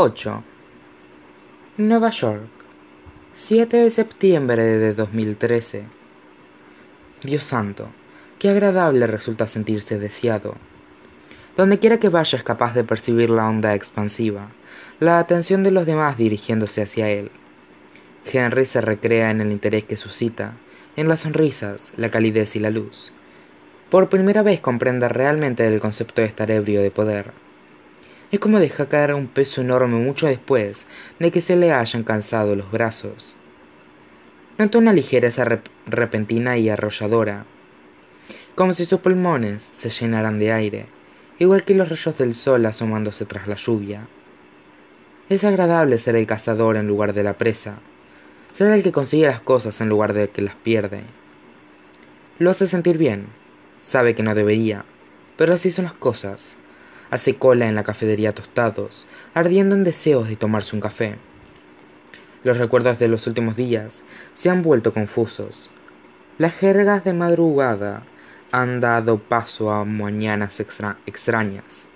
8. Nueva York, 7 de septiembre de 2013. Dios santo, qué agradable resulta sentirse deseado. Donde quiera que vaya es capaz de percibir la onda expansiva, la atención de los demás dirigiéndose hacia él. Henry se recrea en el interés que suscita, en las sonrisas, la calidez y la luz. Por primera vez comprende realmente el concepto de estar ebrio de poder. Es como dejar caer un peso enorme mucho después de que se le hayan cansado los brazos. Nota una ligereza repentina y arrolladora, como si sus pulmones se llenaran de aire, igual que los rayos del sol asomándose tras la lluvia. Es agradable ser el cazador en lugar de la presa, ser el que consigue las cosas en lugar de que las pierde. Lo hace sentir bien, sabe que no debería, pero así son las cosas. Hace cola en la cafetería tostados, ardiendo en deseos de tomarse un café. Los recuerdos de los últimos días se han vuelto confusos. Las jergas de madrugada han dado paso a mañanas extrañas.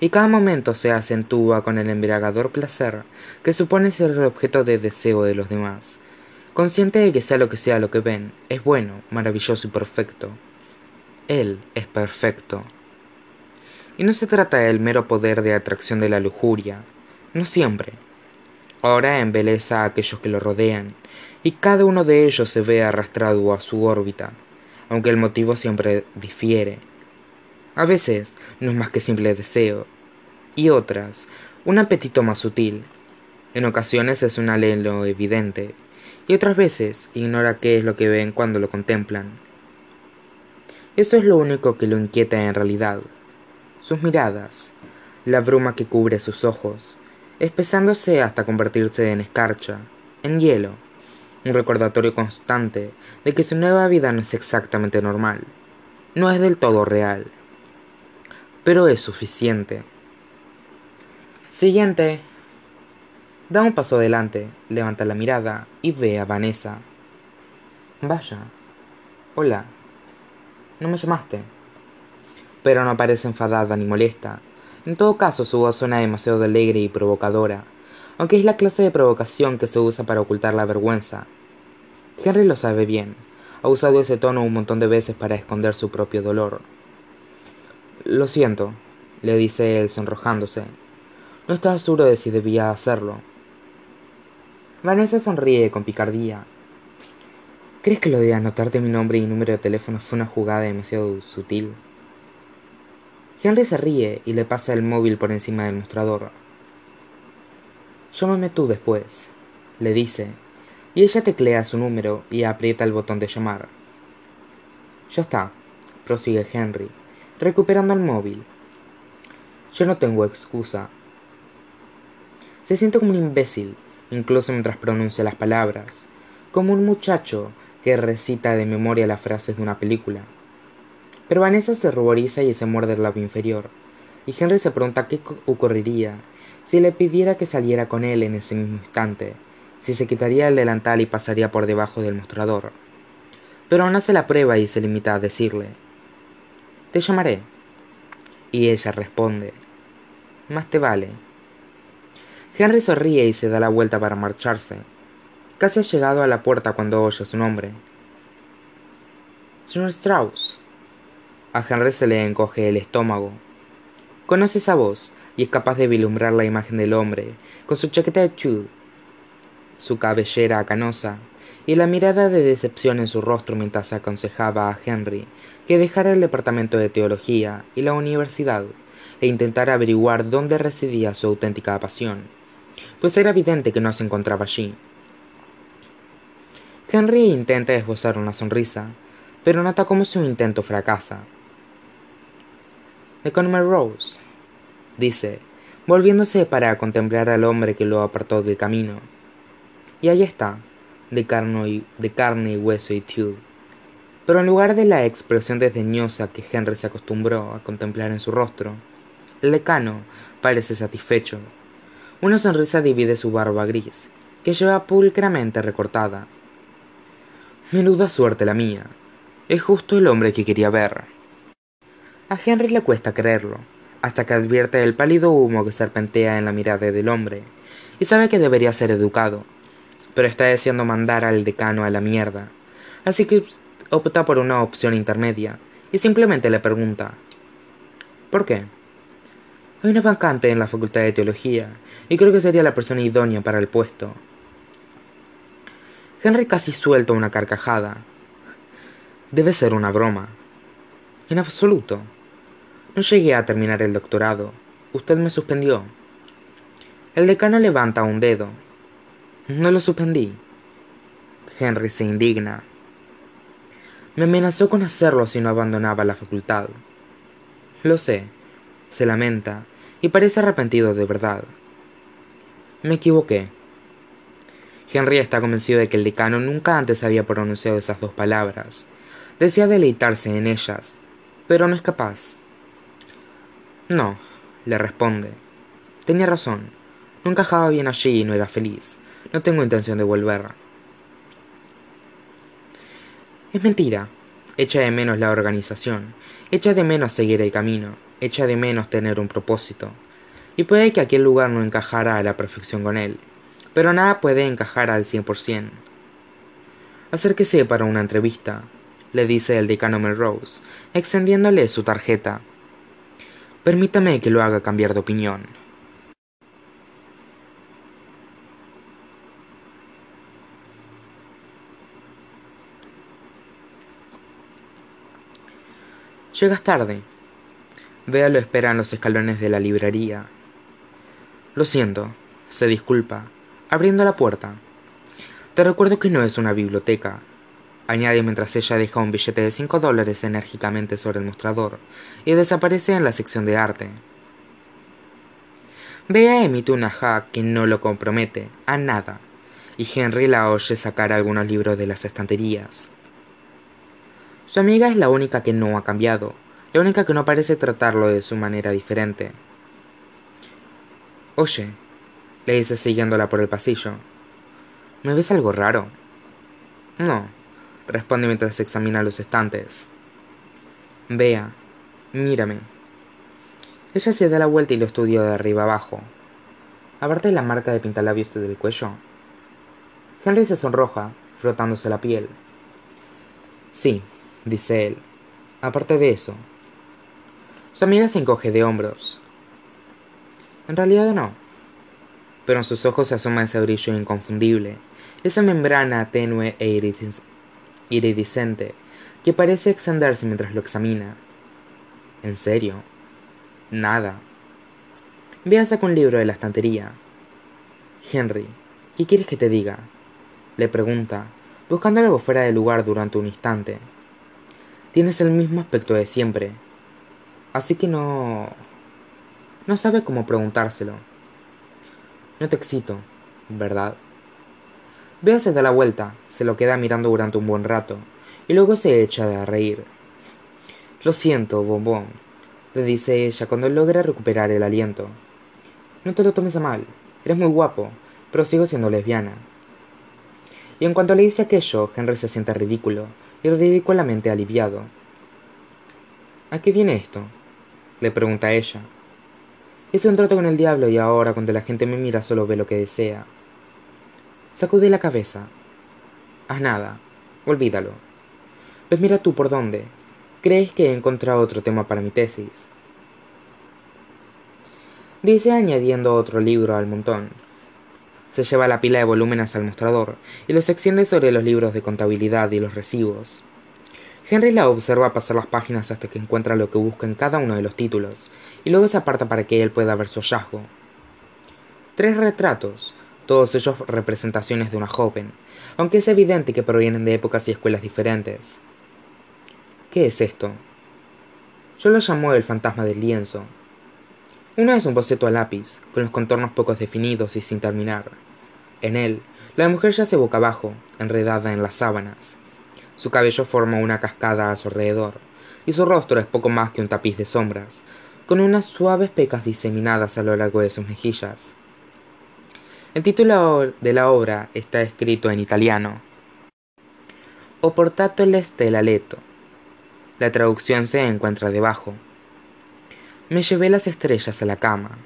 Y cada momento se acentúa con el embriagador placer que supone ser el objeto de deseo de los demás, consciente de que sea lo que sea lo que ven, es bueno, maravilloso y perfecto. Él es perfecto. Y no se trata del mero poder de atracción de la lujuria, no siempre. Ahora embeleza a aquellos que lo rodean, y cada uno de ellos se ve arrastrado a su órbita aunque el motivo siempre difiere. A veces no es más que simple deseo, y otras, un apetito más sutil. En ocasiones es un alelo evidente, y otras veces ignora qué es lo que ven cuando lo contemplan. Eso es lo único que lo inquieta en realidad. Sus miradas, la bruma que cubre sus ojos, espesándose hasta convertirse en escarcha, en hielo un recordatorio constante de que su nueva vida no es exactamente normal, no es del todo real, pero es suficiente. Siguiente. Da un paso adelante, levanta la mirada y ve a Vanessa. Vaya. Hola. ¿No me llamaste? Pero no parece enfadada ni molesta. En todo caso, su voz suena demasiado alegre y provocadora, aunque es la clase de provocación que se usa para ocultar la vergüenza. Henry lo sabe bien. Ha usado ese tono un montón de veces para esconder su propio dolor. Lo siento, le dice él sonrojándose. No estaba seguro de si debía hacerlo. Vanessa sonríe con picardía. ¿Crees que lo de anotarte mi nombre y número de teléfono fue una jugada demasiado sutil? Henry se ríe y le pasa el móvil por encima del mostrador. Llámame tú después, le dice, y ella teclea su número y aprieta el botón de llamar. Ya está, prosigue Henry, recuperando el móvil. Yo no tengo excusa. Se siente como un imbécil, incluso mientras pronuncia las palabras, como un muchacho que recita de memoria las frases de una película. Pero Vanessa se ruboriza y se muerde el labio inferior, y Henry se pregunta qué ocurriría si le pidiera que saliera con él en ese mismo instante, si se quitaría el delantal y pasaría por debajo del mostrador. Pero no hace la prueba y se limita a decirle, Te llamaré. Y ella responde, Más te vale. Henry sonríe y se da la vuelta para marcharse. Casi ha llegado a la puerta cuando oye su nombre. Señor Strauss. A Henry se le encoge el estómago. Conoce esa voz y es capaz de vislumbrar la imagen del hombre, con su chaqueta de chud, su cabellera canosa y la mirada de decepción en su rostro mientras aconsejaba a Henry que dejara el departamento de teología y la universidad e intentara averiguar dónde residía su auténtica pasión, pues era evidente que no se encontraba allí. Henry intenta esbozar una sonrisa, pero nota cómo su intento fracasa. Rose, dice, volviéndose para contemplar al hombre que lo apartó del camino. Y ahí está, de carne y, de carne y hueso y tud. Pero en lugar de la expresión desdeñosa que Henry se acostumbró a contemplar en su rostro, el decano parece satisfecho. Una sonrisa divide su barba gris, que lleva pulcramente recortada. Menuda suerte la mía. Es justo el hombre que quería ver. A Henry le cuesta creerlo, hasta que advierte el pálido humo que serpentea en la mirada del hombre, y sabe que debería ser educado, pero está deseando mandar al decano a la mierda, así que opta por una opción intermedia, y simplemente le pregunta ¿Por qué? Hay una vacante en la Facultad de Teología, y creo que sería la persona idónea para el puesto. Henry casi suelta una carcajada. Debe ser una broma. En absoluto. No llegué a terminar el doctorado. Usted me suspendió. El decano levanta un dedo. No lo suspendí. Henry se indigna. Me amenazó con hacerlo si no abandonaba la facultad. Lo sé, se lamenta, y parece arrepentido de verdad. Me equivoqué. Henry está convencido de que el decano nunca antes había pronunciado esas dos palabras. Desea deleitarse en ellas, pero no es capaz. No, le responde. Tenía razón. No encajaba bien allí y no era feliz. No tengo intención de volver. Es mentira. Echa de menos la organización. Echa de menos seguir el camino. Echa de menos tener un propósito. Y puede que aquel lugar no encajara a la perfección con él pero nada puede encajar al cien por cien. Acérquese para una entrevista, le dice el decano Melrose, extendiéndole su tarjeta. Permítame que lo haga cambiar de opinión. Llegas tarde. Vea lo espera en los escalones de la librería. Lo siento, se disculpa, abriendo la puerta. Te recuerdo que no es una biblioteca, añade mientras ella deja un billete de cinco dólares enérgicamente sobre el mostrador y desaparece en la sección de arte. Bea emite una ja que no lo compromete a nada, y Henry la oye sacar algunos libros de las estanterías. Su amiga es la única que no ha cambiado, la única que no parece tratarlo de su manera diferente. Oye, le dice siguiéndola por el pasillo. ¿Me ves algo raro? No, responde mientras examina los estantes. Vea, mírame. Ella se da la vuelta y lo estudia de arriba abajo. Aparte la marca de pintalabios del cuello. Henry se sonroja, frotándose la piel. Sí, dice él. Aparte de eso. Su amiga se encoge de hombros. En realidad no pero en sus ojos se asoma ese brillo inconfundible, esa membrana tenue e iridiscente que parece extenderse mientras lo examina. ¿En serio? Nada. Vea saca un libro de la estantería. Henry, ¿qué quieres que te diga? Le pregunta, buscando algo fuera de lugar durante un instante. Tienes el mismo aspecto de siempre. Así que no... No sabe cómo preguntárselo. No te excito, ¿verdad? Bea se da la vuelta, se lo queda mirando durante un buen rato, y luego se echa a reír. Lo siento, bombón, le dice ella cuando logra recuperar el aliento. No te lo tomes a mal, eres muy guapo, pero sigo siendo lesbiana. Y en cuanto le dice aquello, Henry se siente ridículo, y ridículamente aliviado. ¿A qué viene esto? le pregunta ella. Hice un trato con el diablo y ahora cuando la gente me mira solo ve lo que desea. Sacude la cabeza. Haz nada. Olvídalo. Pues mira tú por dónde. ¿Crees que he encontrado otro tema para mi tesis? Dice añadiendo otro libro al montón. Se lleva la pila de volúmenes al mostrador y los extiende sobre los libros de contabilidad y los recibos. Henry la observa pasar las páginas hasta que encuentra lo que busca en cada uno de los títulos, y luego se aparta para que él pueda ver su hallazgo. Tres retratos, todos ellos representaciones de una joven, aunque es evidente que provienen de épocas y escuelas diferentes. ¿Qué es esto? Yo lo llamo el fantasma del lienzo. Uno es un boceto a lápiz, con los contornos pocos definidos y sin terminar. En él, la mujer yace boca abajo, enredada en las sábanas, su cabello forma una cascada a su alrededor, y su rostro es poco más que un tapiz de sombras, con unas suaves pecas diseminadas a lo largo de sus mejillas. El título de la obra está escrito en italiano. O portatole della letto. La traducción se encuentra debajo. Me llevé las estrellas a la cama.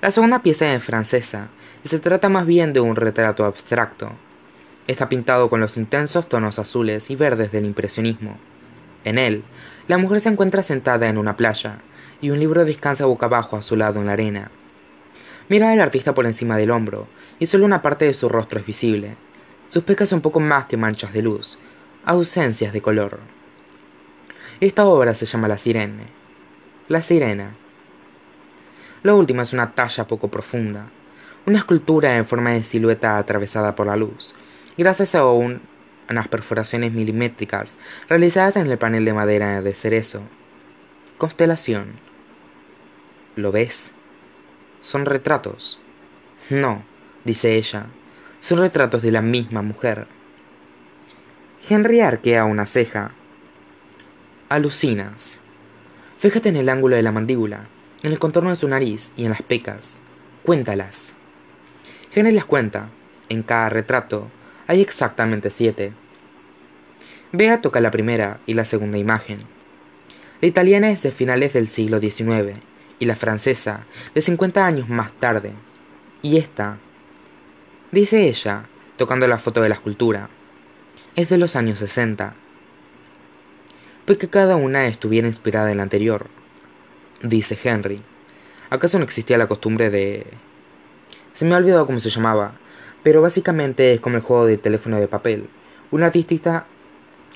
La segunda pieza es francesa y se trata más bien de un retrato abstracto. Está pintado con los intensos tonos azules y verdes del impresionismo. En él, la mujer se encuentra sentada en una playa y un libro descansa boca abajo a su lado en la arena. Mira al artista por encima del hombro y solo una parte de su rostro es visible. Sus pecas son poco más que manchas de luz, ausencias de color. Esta obra se llama La Sirene. La Sirena. La última es una talla poco profunda, una escultura en forma de silueta atravesada por la luz, gracias a unas perforaciones milimétricas realizadas en el panel de madera de cerezo. Constelación. ¿Lo ves? Son retratos. No, dice ella, son retratos de la misma mujer. Henry arquea una ceja. Alucinas. Fíjate en el ángulo de la mandíbula, en el contorno de su nariz y en las pecas. Cuéntalas. Henry las cuenta. En cada retrato hay exactamente siete. Bea toca la primera y la segunda imagen. La italiana es de finales del siglo XIX y la francesa de 50 años más tarde. Y esta, dice ella, tocando la foto de la escultura, es de los años 60. Pues que cada una estuviera inspirada en la anterior, dice Henry. ¿Acaso no existía la costumbre de... Se me ha olvidado cómo se llamaba, pero básicamente es como el juego de teléfono de papel. Un artista,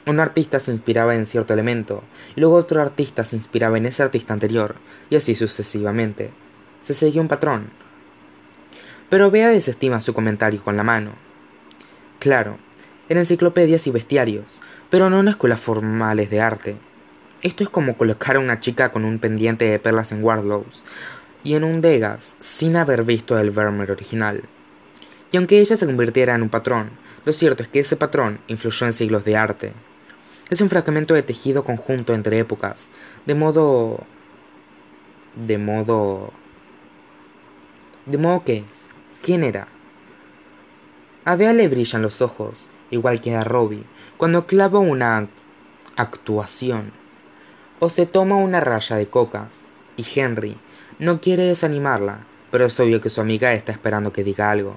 un artista se inspiraba en cierto elemento, y luego otro artista se inspiraba en ese artista anterior, y así sucesivamente. Se seguía un patrón. Pero Bea desestima su comentario con la mano. Claro, en enciclopedias y bestiarios, pero no en escuelas formales de arte. Esto es como colocar a una chica con un pendiente de perlas en Wardlows y en un Degas sin haber visto el Vermeer original. Y aunque ella se convirtiera en un patrón, lo cierto es que ese patrón influyó en siglos de arte. Es un fragmento de tejido conjunto entre épocas, de modo... de modo... de modo que... ¿quién era? A Bea le brillan los ojos, igual que a Robbie, cuando clava una actuación. O se toma una raya de coca, y Henry no quiere desanimarla, pero es obvio que su amiga está esperando que diga algo.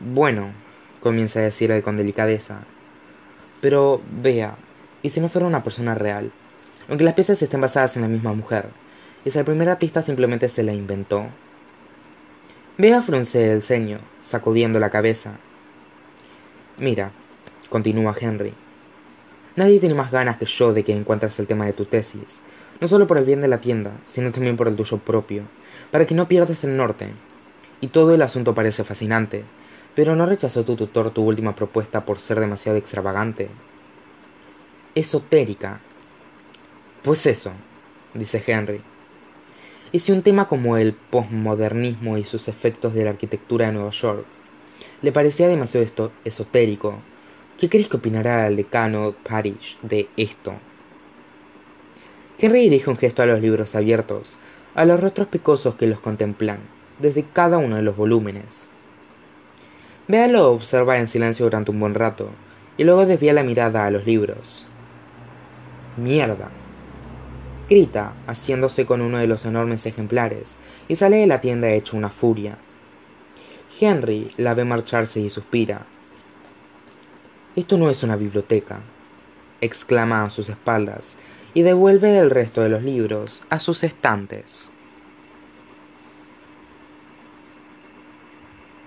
Bueno, comienza a decir él con delicadeza. Pero vea, ¿y si no fuera una persona real? Aunque las piezas estén basadas en la misma mujer, ¿y si el primer artista simplemente se la inventó? Vea frunce el ceño, sacudiendo la cabeza. Mira, continúa Henry. Nadie tiene más ganas que yo de que encuentres el tema de tu tesis, no solo por el bien de la tienda, sino también por el tuyo propio, para que no pierdas el norte. Y todo el asunto parece fascinante, pero ¿no rechazó tu tutor tu última propuesta por ser demasiado extravagante? Esotérica. Pues eso, dice Henry. Y si un tema como el postmodernismo y sus efectos de la arquitectura de Nueva York le parecía demasiado esotérico, ¿qué crees que opinará el decano Parish de esto? Henry dirige un gesto a los libros abiertos, a los rostros picosos que los contemplan, desde cada uno de los volúmenes. Bea lo observa en silencio durante un buen rato, y luego desvía la mirada a los libros. ¡Mierda! Grita, haciéndose con uno de los enormes ejemplares, y sale de la tienda hecho una furia. Henry la ve marcharse y suspira. Esto no es una biblioteca, exclama a sus espaldas, y devuelve el resto de los libros a sus estantes.